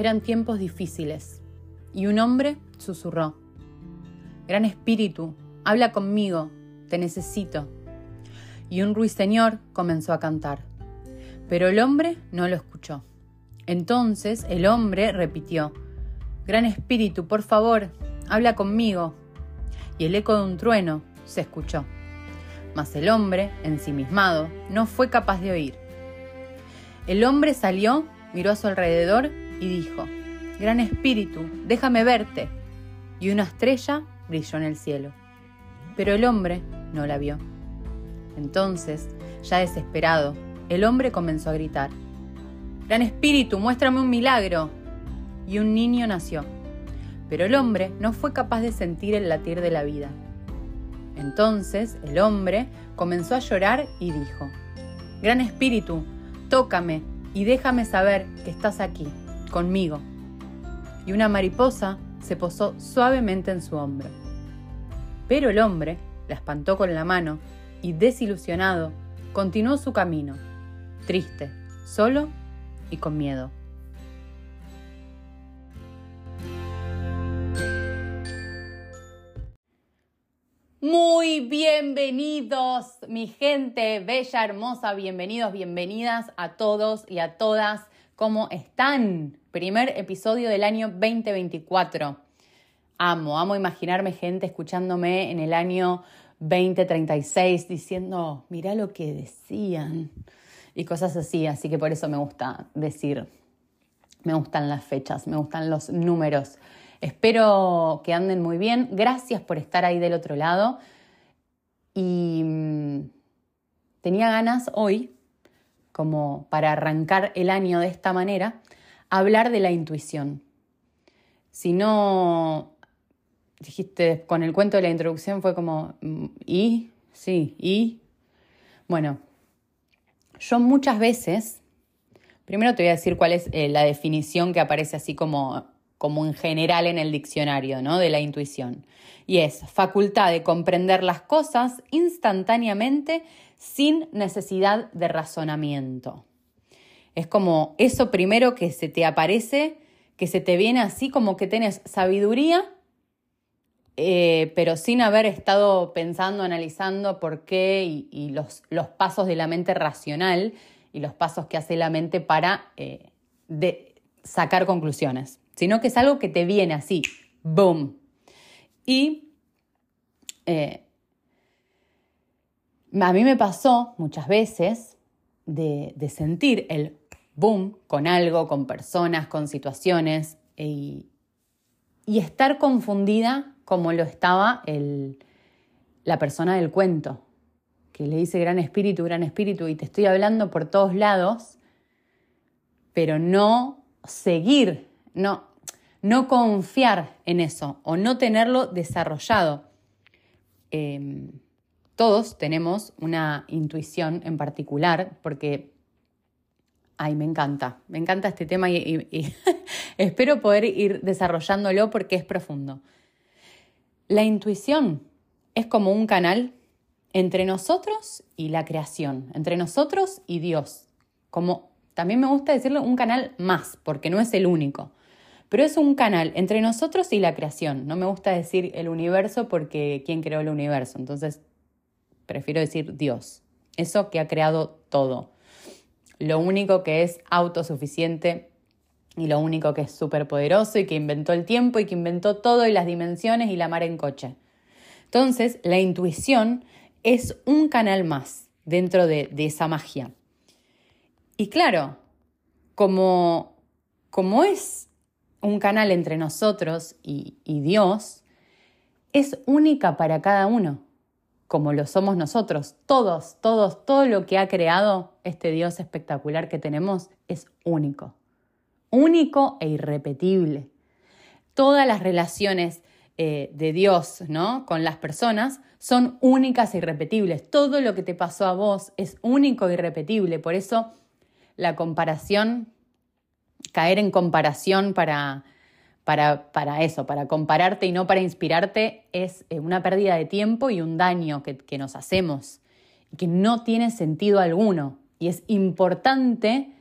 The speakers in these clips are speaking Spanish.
Eran tiempos difíciles y un hombre susurró, Gran Espíritu, habla conmigo, te necesito. Y un ruiseñor comenzó a cantar, pero el hombre no lo escuchó. Entonces el hombre repitió, Gran Espíritu, por favor, habla conmigo. Y el eco de un trueno se escuchó. Mas el hombre, ensimismado, no fue capaz de oír. El hombre salió, miró a su alrededor y dijo, Gran Espíritu, déjame verte. Y una estrella brilló en el cielo. Pero el hombre no la vio. Entonces, ya desesperado, el hombre comenzó a gritar, Gran Espíritu, muéstrame un milagro. Y un niño nació. Pero el hombre no fue capaz de sentir el latir de la vida. Entonces el hombre comenzó a llorar y dijo, Gran Espíritu, tócame y déjame saber que estás aquí, conmigo. Y una mariposa se posó suavemente en su hombro. Pero el hombre la espantó con la mano y desilusionado, continuó su camino, triste, solo y con miedo. Muy bienvenidos, mi gente bella, hermosa, bienvenidos, bienvenidas a todos y a todas. ¿Cómo están? Primer episodio del año 2024. Amo, amo imaginarme gente escuchándome en el año 2036 diciendo, mira lo que decían y cosas así. Así que por eso me gusta decir, me gustan las fechas, me gustan los números. Espero que anden muy bien. Gracias por estar ahí del otro lado. Y mm, tenía ganas hoy, como para arrancar el año de esta manera, hablar de la intuición. Si no, dijiste, con el cuento de la introducción fue como, mm, ¿y? Sí, ¿y? Bueno, yo muchas veces, primero te voy a decir cuál es eh, la definición que aparece así como como en general en el diccionario, ¿no? De la intuición. Y es facultad de comprender las cosas instantáneamente sin necesidad de razonamiento. Es como eso primero que se te aparece, que se te viene así como que tienes sabiduría, eh, pero sin haber estado pensando, analizando por qué y, los, los, pasos de la mente racional y los pasos que hace la mente para eh, sacar conclusiones sino que es algo que te viene así, boom. Y eh, a mí me pasó muchas veces de, sentir el boom con algo, con personas, con situaciones y, estar confundida como lo estaba la persona del cuento, que le dice gran espíritu, gran espíritu, y te estoy hablando por todos lados, pero no seguir, no, no confiar en eso o no tenerlo desarrollado. Em, todos tenemos una intuición en particular porque, ay, me encanta, me encanta este tema y, espero poder ir desarrollándolo porque es profundo. La intuición es como un canal entre nosotros y la creación, entre nosotros y Dios. Como también me gusta decirlo, un canal más, porque no es el único pero es un canal entre nosotros y la creación. No me gusta decir el universo porque ¿quién creó el universo? Entonces, prefiero decir Dios, eso que ha creado todo. Lo único que es autosuficiente y lo único que es superpoderoso y que inventó el tiempo y que inventó todo y las dimensiones y la mar en coche. Entonces, la intuición es un canal más dentro de, de esa magia. Y claro, como, como es un canal entre nosotros y, Dios, es única para cada uno, como lo somos nosotros. Todos, todos, todo lo que ha creado este Dios espectacular que tenemos es único. Único e irrepetible. Todas las relaciones eh, de Dios ¿no? con las personas son únicas e irrepetibles. Todo lo que te pasó a vos es único e irrepetible. Por eso la comparación caer en comparación para, para, para, eso, para compararte y no para inspirarte, es eh, una pérdida de tiempo y un daño que, que nos hacemos, que no tiene sentido alguno. Y es importante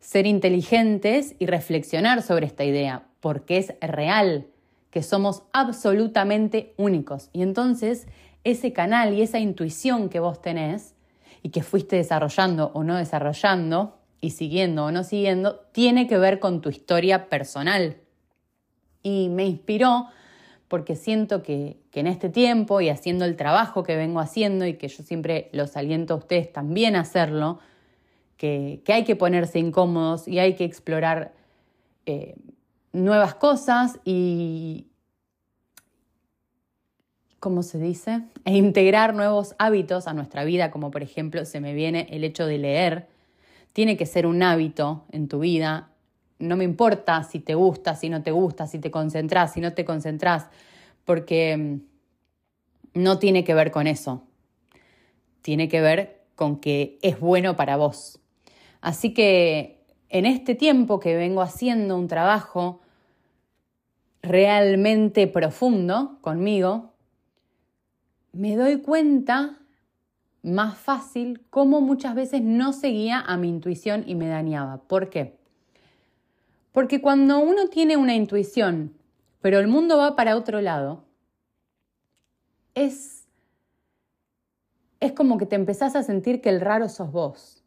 ser inteligentes y reflexionar sobre esta idea, porque es real, que somos absolutamente únicos. Y entonces ese canal y esa intuición que vos tenés y que fuiste desarrollando o no desarrollando y siguiendo o no siguiendo, tiene que ver con tu historia personal. Y me inspiró porque siento que, en este tiempo y haciendo el trabajo que vengo haciendo y que yo siempre los aliento a ustedes también a hacerlo, que, hay que ponerse incómodos y hay que explorar eh, nuevas cosas y, ¿cómo se dice? E integrar nuevos hábitos a nuestra vida, como por ejemplo se me viene el hecho de leer. Tiene que ser un hábito en tu vida. No me importa si te gusta, si no te gusta, si te concentras, si no te concentras, porque mm, no tiene que ver con eso. Tiene que ver con que es bueno para vos. Así que en este tiempo que vengo haciendo un trabajo realmente profundo conmigo, me doy cuenta más fácil cómo muchas veces no seguía a mi intuición y me dañaba. ¿Por qué? Porque cuando uno tiene una intuición, pero el mundo va para otro lado, es, es como que te empezás a sentir que el raro sos vos.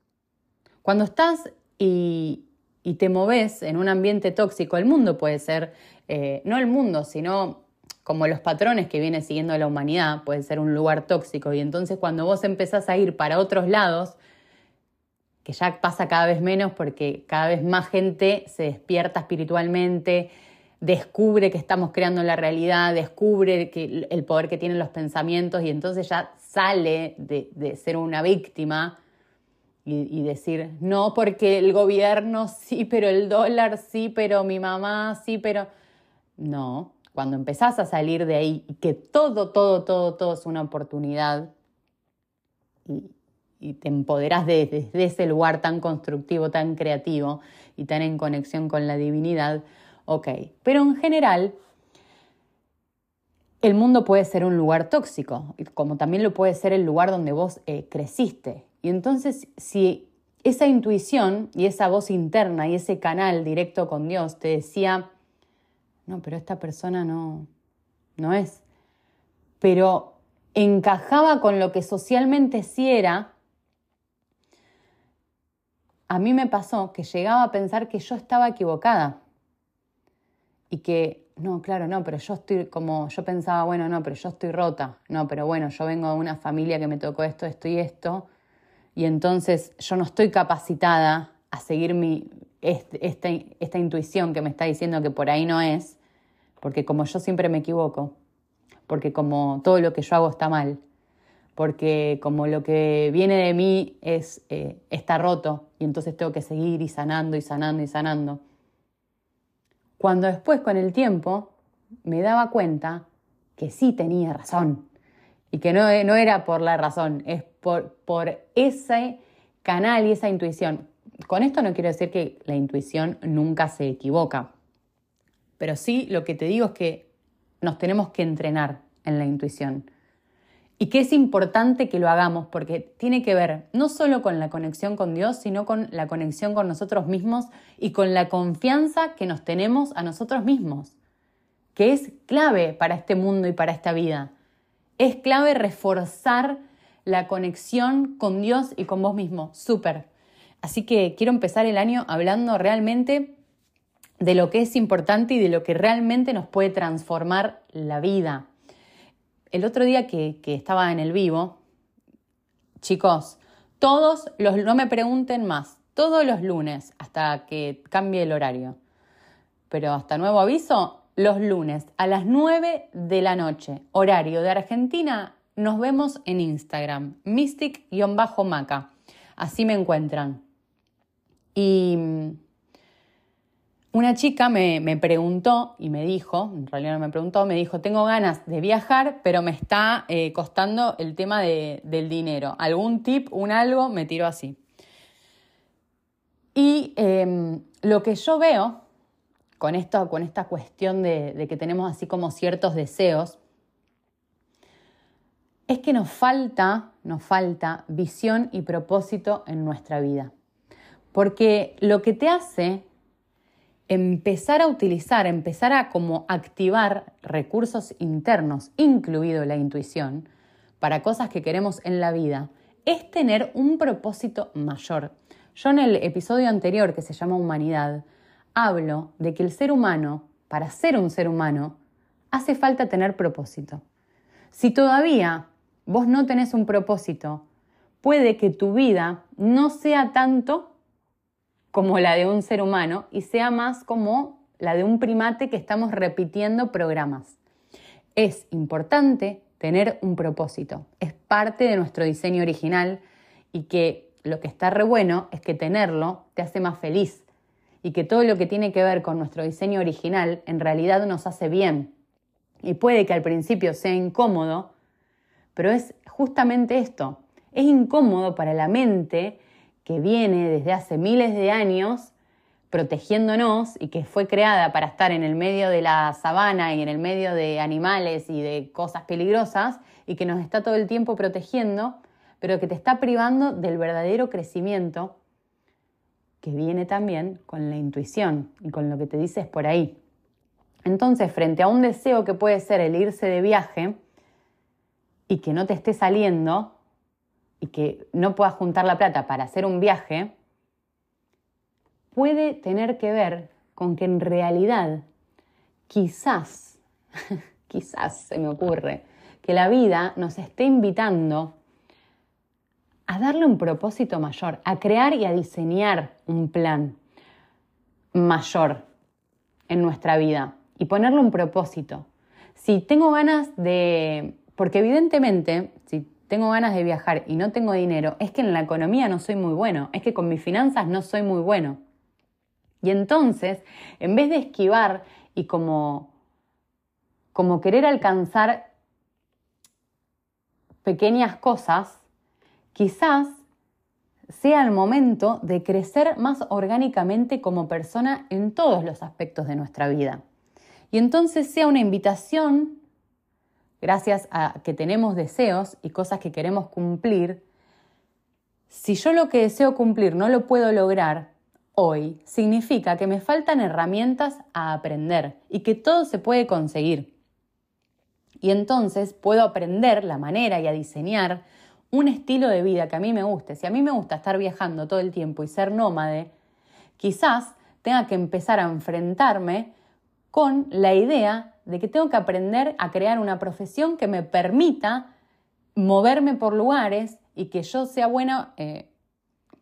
Cuando estás y, y te moves en un ambiente tóxico, el mundo puede ser, eh, no el mundo, sino como los patrones que viene siguiendo la humanidad, puede ser un lugar tóxico. Y entonces cuando vos empezás a ir para otros lados, que ya pasa cada vez menos porque cada vez más gente se despierta espiritualmente, descubre que estamos creando la realidad, descubre que el poder que tienen los pensamientos y entonces ya sale de, ser una víctima y, y, decir, no, porque el gobierno sí, pero el dólar sí, pero mi mamá sí, pero... No, cuando empezás a salir de ahí y que todo, todo, todo, todo es una oportunidad te empoderás desde ese lugar tan constructivo, tan creativo y tan en conexión con la divinidad, ok. Pero en general, el mundo puede ser un lugar tóxico, como también lo puede ser el lugar donde vos eh, creciste. Y entonces, si esa intuición y esa voz interna y ese canal directo con Dios te decía, no, pero esta persona no, no es. Pero encajaba con lo que socialmente sí era, a mí me pasó que llegaba a pensar que yo estaba equivocada. Y que, no, claro, no, pero yo estoy como, yo pensaba, bueno, no, pero yo estoy rota, no, pero bueno, yo vengo de una familia que me tocó esto, esto y esto, y entonces yo no estoy capacitada a seguir mi, esta, esta intuición que me está diciendo que por ahí no es, porque como yo siempre me equivoco, porque como todo lo que yo hago está mal, porque como lo que viene de mí es, eh, está roto y entonces tengo que seguir y sanando y sanando y sanando. Cuando después con el tiempo me daba cuenta que sí tenía razón y que no, no era por la razón, es por, por ese canal y esa intuición. Con esto no quiero decir que la intuición nunca se equivoca, pero sí lo que te digo es que nos tenemos que entrenar en la intuición. Y que es importante que lo hagamos porque tiene que ver no solo con la conexión con Dios, sino con la conexión con nosotros mismos y con la confianza que nos tenemos a nosotros mismos, que es clave para este mundo y para esta vida. Es clave reforzar la conexión con Dios y con vos mismo. Súper. Así que quiero empezar el año hablando realmente de lo que es importante y de lo que realmente nos puede transformar la vida. El otro día que, estaba en el vivo, chicos, todos los, no me pregunten más, todos los lunes hasta que cambie el horario, pero hasta nuevo aviso, los lunes a las 9 de la noche, horario de Argentina, nos vemos en Instagram, mystic-maca. Así me encuentran. Y una chica me, preguntó y me dijo, en realidad no me preguntó, me dijo, tengo ganas de viajar, pero me está eh, costando el tema del dinero. ¿Algún tip, un algo? Me tiró así. Y em, lo que yo veo con, esto, con esta cuestión de, de que tenemos así como ciertos deseos, es que nos falta, nos falta visión y propósito en nuestra vida. Porque lo que te hace empezar a utilizar, empezar a como activar recursos internos, incluido la intuición, para cosas que queremos en la vida, es tener un propósito mayor. Yo en el episodio anterior que se llama Humanidad, hablo de que el ser humano, para ser un ser humano, hace falta tener propósito. Si todavía vos no tenés un propósito, puede que tu vida no sea tanto como la de un ser humano y sea más como la de un primate que estamos repitiendo programas. Es importante tener un propósito, es parte de nuestro diseño original y que lo que está re bueno es que tenerlo te hace más feliz y que todo lo que tiene que ver con nuestro diseño original en realidad nos hace bien. Y puede que al principio sea incómodo, pero es justamente esto. Es incómodo para la mente que viene desde hace miles de años protegiéndonos y que fue creada para estar en el medio de la sabana y en el medio de animales y de cosas peligrosas y que nos está todo el tiempo protegiendo, pero que te está privando del verdadero crecimiento que viene también con la intuición y con lo que te dices por ahí. Entonces, frente a un deseo que puede ser el irse de viaje y que no te esté saliendo, y que no puedas juntar la plata para hacer un viaje, puede tener que ver con que en realidad quizás, quizás se me ocurre, que la vida nos esté invitando a darle un propósito mayor, a crear y a diseñar un plan mayor en nuestra vida y ponerle un propósito. Si tengo ganas de, porque evidentemente, si tengo ganas de viajar y no tengo dinero, es que en la economía no soy muy bueno, es que con mis finanzas no soy muy bueno. Y entonces, en vez de esquivar y como, como querer alcanzar pequeñas cosas, quizás sea el momento de crecer más orgánicamente como persona en todos los aspectos de nuestra vida. Y entonces sea una invitación gracias a que tenemos deseos y cosas que queremos cumplir, si yo lo que deseo cumplir no lo puedo lograr hoy, significa que me faltan herramientas a aprender y que todo se puede conseguir. Y entonces puedo aprender la manera y a diseñar un estilo de vida que a mí me guste. Si a mí me gusta estar viajando todo el tiempo y ser nómade, quizás tenga que empezar a enfrentarme con la idea de que tengo que aprender a crear una profesión que me permita moverme por lugares y que yo sea buena, eh,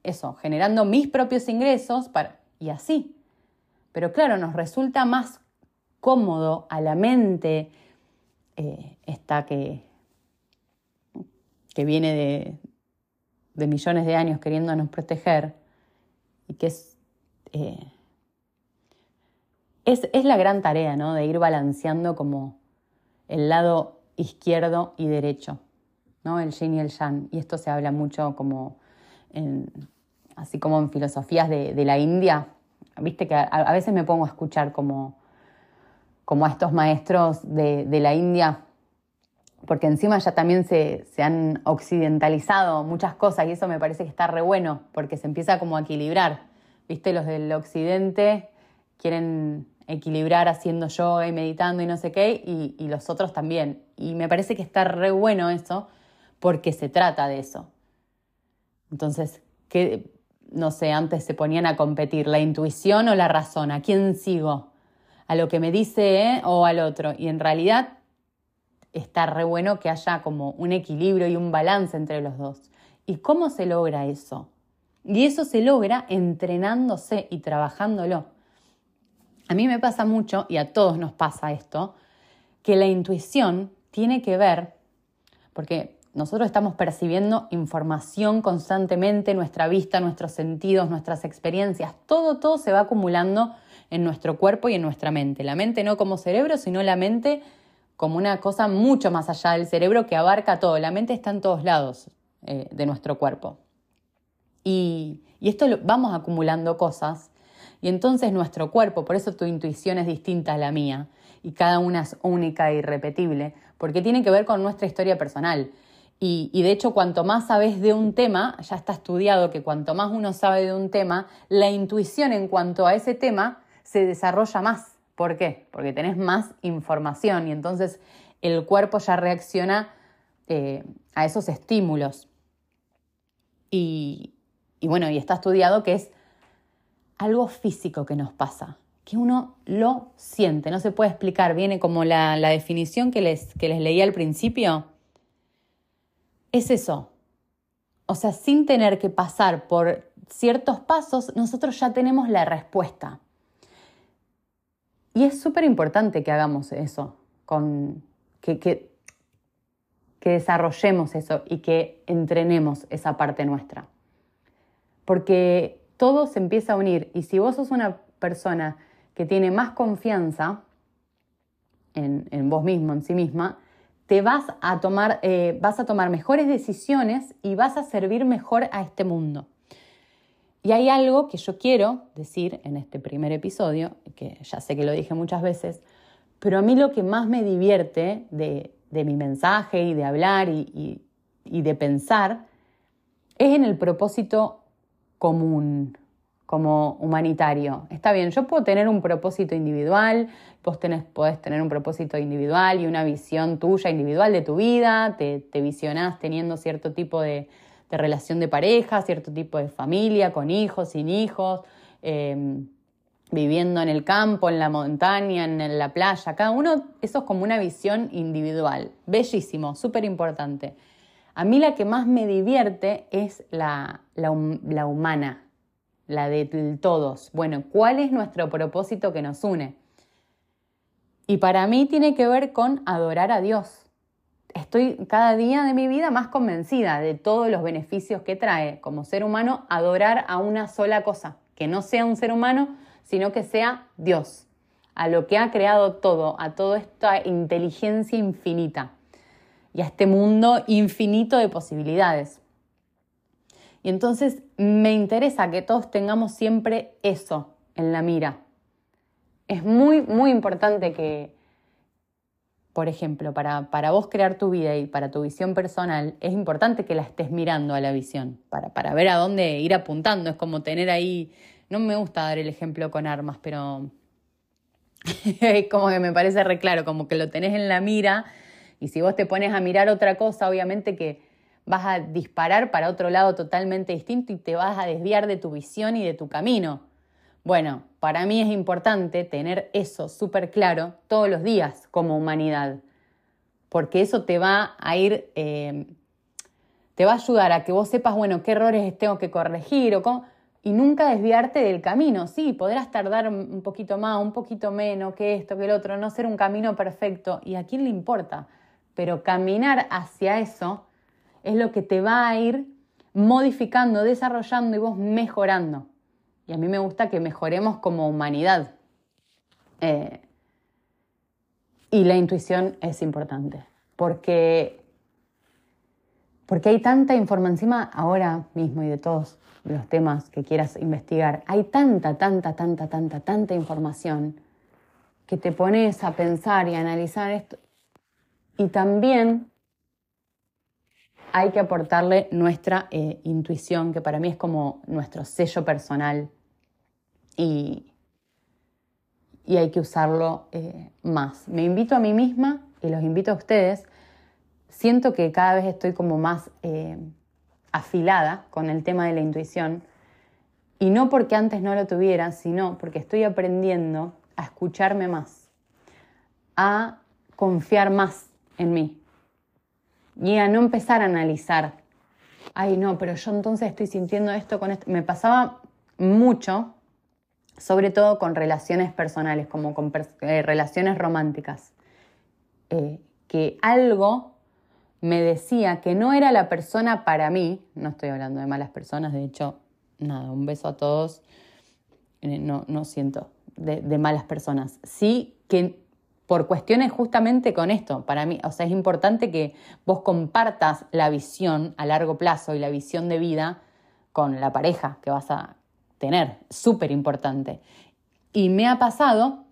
eso, generando mis propios ingresos para, y así. Pero claro, nos resulta más cómodo a la mente eh, esta que, que viene de, de, millones de años queriéndonos proteger y que es eh, es, la gran tarea, ¿no? De ir balanceando como el lado izquierdo y derecho, ¿no? El yin y el yang. Y esto se habla mucho como así como en filosofías de, la India. Viste que a, veces me pongo a escuchar como, como a estos maestros de, la India, porque encima ya también se, se, han occidentalizado muchas cosas y eso me parece que está re bueno, porque se empieza como a equilibrar. Viste, los del occidente quieren equilibrar haciendo yoga y meditando y no sé qué, y, los otros también. Y me parece que está re bueno eso, porque se trata de eso. Entonces, que, no sé, antes se ponían a competir, la intuición o la razón, ¿a quién sigo? ¿A lo que me dice eh, o al otro? Y en realidad está re bueno que haya como un equilibrio y un balance entre los dos. ¿Y cómo se logra eso? Y eso se logra entrenándose y trabajándolo. A mí me pasa mucho, y a todos nos pasa esto, que la intuición tiene que ver, porque nosotros estamos percibiendo información constantemente, nuestra vista, nuestros sentidos, nuestras experiencias, todo, todo se va acumulando en nuestro cuerpo y en nuestra mente. La mente no como cerebro, sino la mente como una cosa mucho más allá del cerebro que abarca todo. La mente está en todos lados eh, de nuestro cuerpo. Y, y esto vamos acumulando cosas y entonces nuestro cuerpo, por eso tu intuición es distinta a la mía y cada una es única e irrepetible, porque tiene que ver con nuestra historia personal. Y, de hecho, cuanto más sabes de un tema, ya está estudiado que cuanto más uno sabe de un tema, la intuición en cuanto a ese tema se desarrolla más. ¿Por qué? Porque tenés más información y entonces el cuerpo ya reacciona eh, a esos estímulos. Y, y bueno, y está estudiado que es algo físico que nos pasa, que uno lo siente, no se puede explicar, viene como la, definición que les, que les leí al principio. Es eso. O sea, sin tener que pasar por ciertos pasos, nosotros ya tenemos la respuesta. Y es súper importante que hagamos eso, con, que, que, que desarrollemos eso y que entrenemos esa parte nuestra porque todo se empieza a unir y si vos sos una persona que tiene más confianza en, vos mismo, en sí misma, te vas a, tomar, eh, vas a tomar mejores decisiones y vas a servir mejor a este mundo. Y hay algo que yo quiero decir en este primer episodio, que ya sé que lo dije muchas veces, pero a mí lo que más me divierte de, mi mensaje y de hablar y, y de pensar es en el propósito común, como humanitario. Está bien, yo puedo tener un propósito individual, vos tenés, podés tener un propósito individual y una visión tuya individual de tu vida, te, te visionás teniendo cierto tipo de, relación de pareja, cierto tipo de familia, con hijos, sin hijos, em, viviendo en el campo, en la montaña, en la playa. Cada uno, eso es como una visión individual. Bellísimo, súper importante. A mí la que más me divierte es la, humana, la de todos. Bueno, ¿cuál es nuestro propósito que nos une? Y para mí tiene que ver con adorar a Dios. Estoy cada día de mi vida más convencida de todos los beneficios que trae como ser humano adorar a una sola cosa, que no sea un ser humano, sino que sea Dios, a lo que ha creado todo, a toda esta inteligencia infinita y a este mundo infinito de posibilidades. Y entonces me interesa que todos tengamos siempre eso en la mira. Es muy, muy importante que, por ejemplo, para, para, vos crear tu vida y para tu visión personal, es importante que la estés mirando a la visión, para, para ver a dónde ir apuntando. Es como tener ahí, no me gusta dar el ejemplo con armas, pero es como que me parece re claro, como que lo tenés en la mira y si vos te pones a mirar otra cosa, obviamente que vas a disparar para otro lado totalmente distinto y te vas a desviar de tu visión y de tu camino. Bueno, para mí es importante tener eso súper claro todos los días como humanidad, porque eso te va a ir, eh, te va a ayudar a que vos sepas, bueno, qué errores tengo que corregir o y nunca desviarte del camino. Sí, podrás tardar un poquito más, un poquito menos que esto, que el otro, no ser un camino perfecto. ¿Y a quién le importa? Pero caminar hacia eso es lo que te va a ir modificando, desarrollando y vos mejorando. Y a mí me gusta que mejoremos como humanidad. Eh, y la intuición es importante, porque, porque hay tanta información encima ahora mismo y de todos los temas que quieras investigar. Hay tanta, tanta, tanta, tanta, tanta información que te pones a pensar y a analizar esto y también hay que aportarle nuestra eh, intuición, que para mí es como nuestro sello personal y, y hay que usarlo eh, más. Me invito a mí misma y los invito a ustedes. Siento que cada vez estoy como más eh, afilada con el tema de la intuición y no porque antes no lo tuviera, sino porque estoy aprendiendo a escucharme más, a confiar más en mí. Y a no empezar a analizar, ay no, pero yo entonces estoy sintiendo esto con esto. Me pasaba mucho, sobre todo con relaciones personales, como con eh, relaciones románticas, eh, que algo me decía que no era la persona para mí, no estoy hablando de malas personas, de hecho, nada, un beso a todos, eh, no, no siento de, de malas personas, sí que por cuestiones justamente con esto. Para mí, o sea, es importante que vos compartas la visión a largo plazo y la visión de vida con la pareja que vas a tener. Súper importante. Y me ha pasado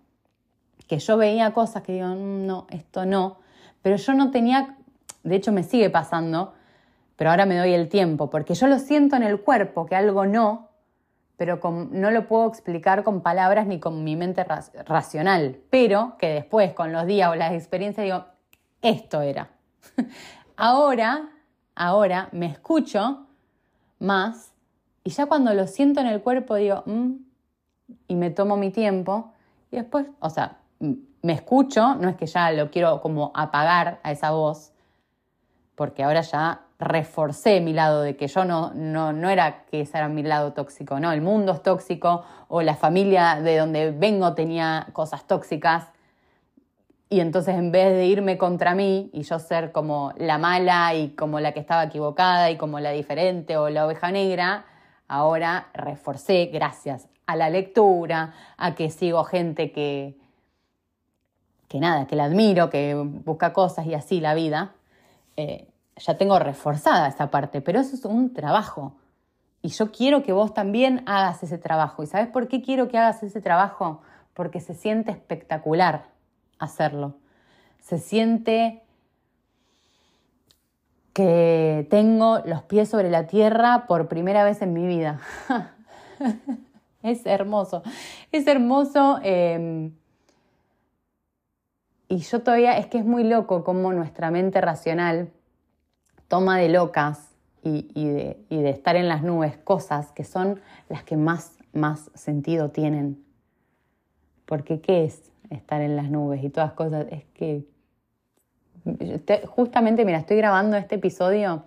que yo veía cosas que digo, mm, no, esto no, pero yo no tenía de hecho me sigue pasando, pero ahora me doy el tiempo, porque yo lo siento en el cuerpo, que algo no, pero no lo puedo explicar con palabras ni con mi mente racional, pero que después con los días o las experiencias digo, esto era. ahora, ahora me escucho más y ya cuando lo siento en el cuerpo digo, mm", y me tomo mi tiempo y después, o sea, me escucho, no es que ya lo quiero como apagar a esa voz, porque ahora ya reforcé mi lado de que yo no, no, no era que ese era mi lado tóxico, no, el mundo es tóxico o la familia de donde vengo tenía cosas tóxicas y entonces en vez de irme contra mí y yo ser como la mala y como la que estaba equivocada y como la diferente o la oveja negra, ahora reforcé gracias a la lectura, a que sigo gente que, que nada, que la admiro, que busca cosas y así la vida. Eh, ya tengo reforzada esa parte, pero eso es un trabajo. Y yo quiero que vos también hagas ese trabajo. ¿Y sabes por qué quiero que hagas ese trabajo? Porque se siente espectacular hacerlo. Se siente que tengo los pies sobre la tierra por primera vez en mi vida. es hermoso. Es hermoso. Em, y yo todavía, es que es muy loco como nuestra mente racional toma de locas y, de, estar en las nubes cosas que son las que más, sentido tienen. Porque ¿qué es estar en las nubes y todas cosas? Es que justamente, mira, estoy grabando este episodio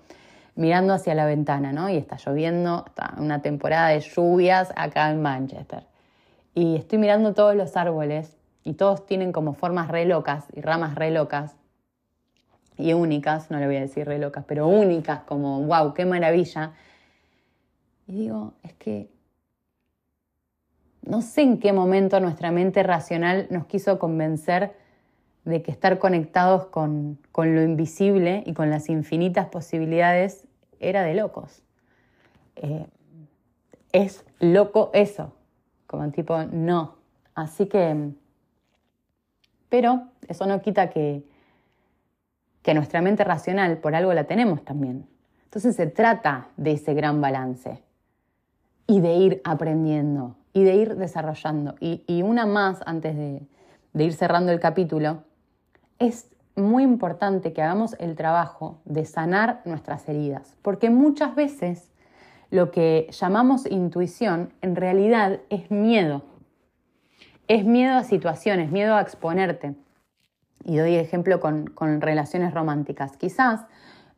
mirando hacia la ventana, ¿no? Y está lloviendo, está una temporada de lluvias acá en Manchester. Y estoy mirando todos los árboles y todos tienen como formas re locas y ramas re locas y únicas, no le voy a decir re locas, pero únicas, como, wow, qué maravilla. Y digo, es que no sé en qué momento nuestra mente racional nos quiso convencer de que estar conectados con, lo invisible y con las infinitas posibilidades era de locos. Eh, es loco eso, como tipo, no. Así que, pero eso no quita que, que nuestra mente racional por algo la tenemos también. Entonces se trata de ese gran balance y de ir aprendiendo y de ir desarrollando. Y, una más antes de, de ir cerrando el capítulo, es muy importante que hagamos el trabajo de sanar nuestras heridas, porque muchas veces lo que llamamos intuición en realidad es miedo. Es miedo a situaciones, miedo a exponerte y doy ejemplo con, relaciones románticas. Quizás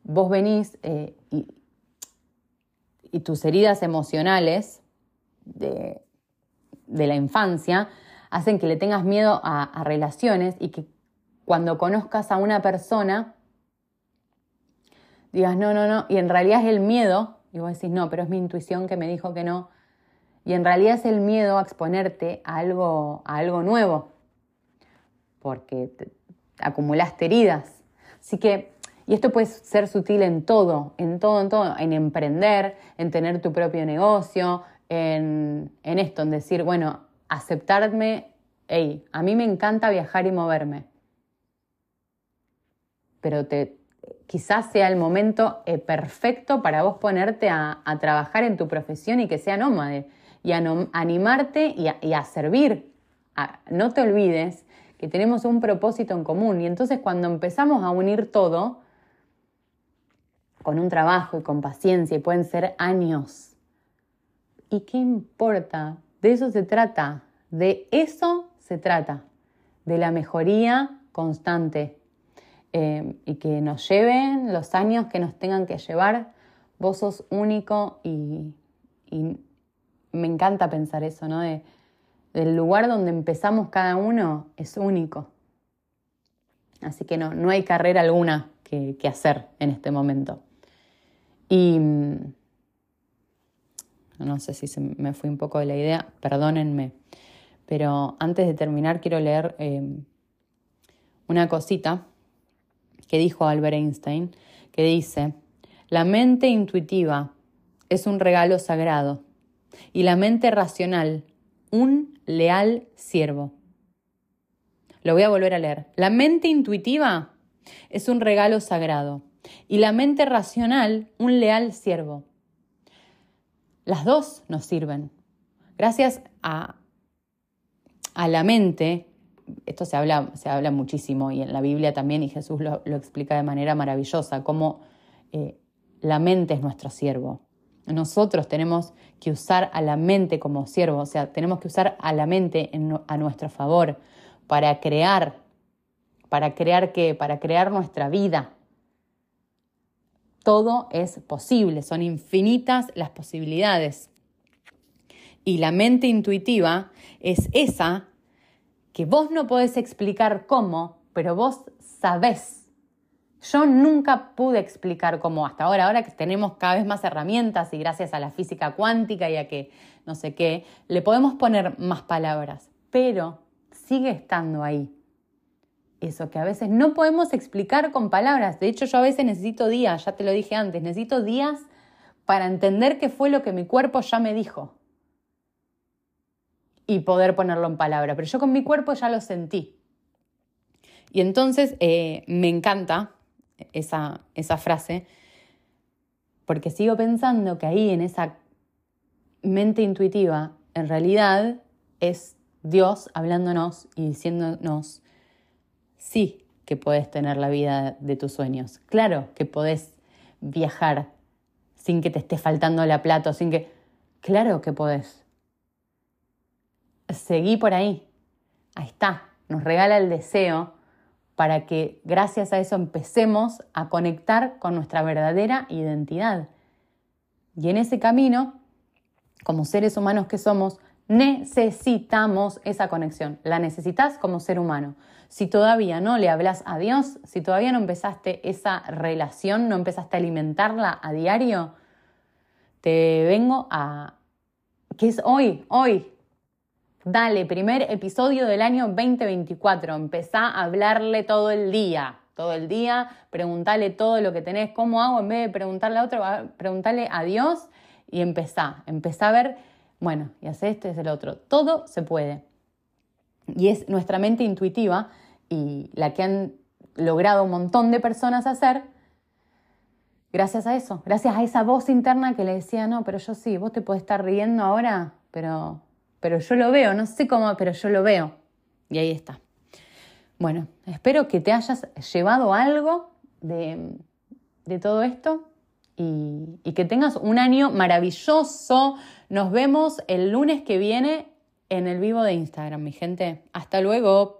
vos venís eh, y, tus heridas emocionales de, la infancia hacen que le tengas miedo a, relaciones y que cuando conozcas a una persona digas no, no, no, y en realidad es el miedo, y vos decís no, pero es mi intuición que me dijo que no, y en realidad es el miedo a exponerte a algo, a algo nuevo, porque acumulaste heridas. Así que, y esto puede ser sutil en todo, en todo, en todo, en emprender, en tener tu propio negocio, en, esto, en decir, bueno, aceptarme, hey, a mí me encanta viajar y moverme, pero te, quizás sea el momento eh, perfecto para vos ponerte a, trabajar en tu profesión y que sea nómade y a animarte y a, servir. no te olvides que tenemos un propósito en común. Y entonces cuando empezamos a unir todo, con un trabajo y con paciencia, y pueden ser años, ¿y qué importa? De eso se trata, de eso se trata, de la mejoría constante eh, y que nos lleven los años que nos tengan que llevar. Vos sos único y, me encanta pensar eso, ¿no? Del lugar donde empezamos cada uno es único. Así que no, no hay carrera alguna que, hacer en este momento. Y mm, no sé si me fui un poco de la idea, perdónenme, pero antes de terminar quiero leer em, una cosita que dijo Albert Einstein, que dice, la mente intuitiva es un regalo sagrado y la mente racional un leal siervo. Lo voy a volver a leer. La mente intuitiva es un regalo sagrado y la mente racional un leal siervo. Las dos nos sirven. Gracias a, a la mente, esto se habla, se habla muchísimo y en la Biblia también, y Jesús lo, explica de manera maravillosa, cómo eh, la mente es nuestro siervo. Nosotros tenemos que usar a la mente como siervo, o sea, tenemos que usar a la mente a nuestro favor para crear, para crear qué, para crear nuestra vida. Todo es posible, son infinitas las posibilidades. Y la mente intuitiva es esa que vos no podés explicar cómo, pero vos sabés yo nunca pude explicar cómo hasta ahora, ahora que tenemos cada vez más herramientas y gracias a la física cuántica y a que no sé qué, le podemos poner más palabras, pero sigue estando ahí. Eso que a veces no podemos explicar con palabras. De hecho, yo a veces necesito días, ya te lo dije antes, necesito días para entender qué fue lo que mi cuerpo ya me dijo y poder ponerlo en palabra. Pero yo con mi cuerpo ya lo sentí. Y entonces eh, me encanta esa, esa frase, porque sigo pensando que ahí en esa mente intuitiva, en realidad es Dios hablándonos y diciéndonos, sí que puedes tener la vida de tus sueños, claro que podés viajar sin que te esté faltando la plata, sin que... Claro que podés. Seguí por ahí. Ahí está. Nos regala el deseo para que gracias a eso empecemos a conectar con nuestra verdadera identidad. Y en ese camino, como seres humanos que somos, necesitamos esa conexión. La necesitas como ser humano. Si todavía no le hablas a Dios, si todavía no empezaste esa relación, no empezaste a alimentarla a diario, te vengo a... ¿Qué es hoy? Hoy, Dale, primer episodio del año 2024. Empezá a hablarle todo el día. Todo el día, preguntale todo lo que tenés, cómo hago, en vez de preguntarle a otro, preguntarle a Dios y empezá. Empezá a ver, bueno, y hace este, es el otro. Todo se puede. Y es nuestra mente intuitiva y la que han logrado un montón de personas hacer gracias a eso, gracias a esa voz interna que le decía, no, pero yo sí, vos te podés estar riendo ahora, pero pero yo lo veo, no sé cómo, pero yo lo veo. Y ahí está. Bueno, espero que te hayas llevado algo de, todo esto y, y que tengas un año maravilloso. Nos vemos el lunes que viene en el vivo de Instagram, mi gente. Hasta luego.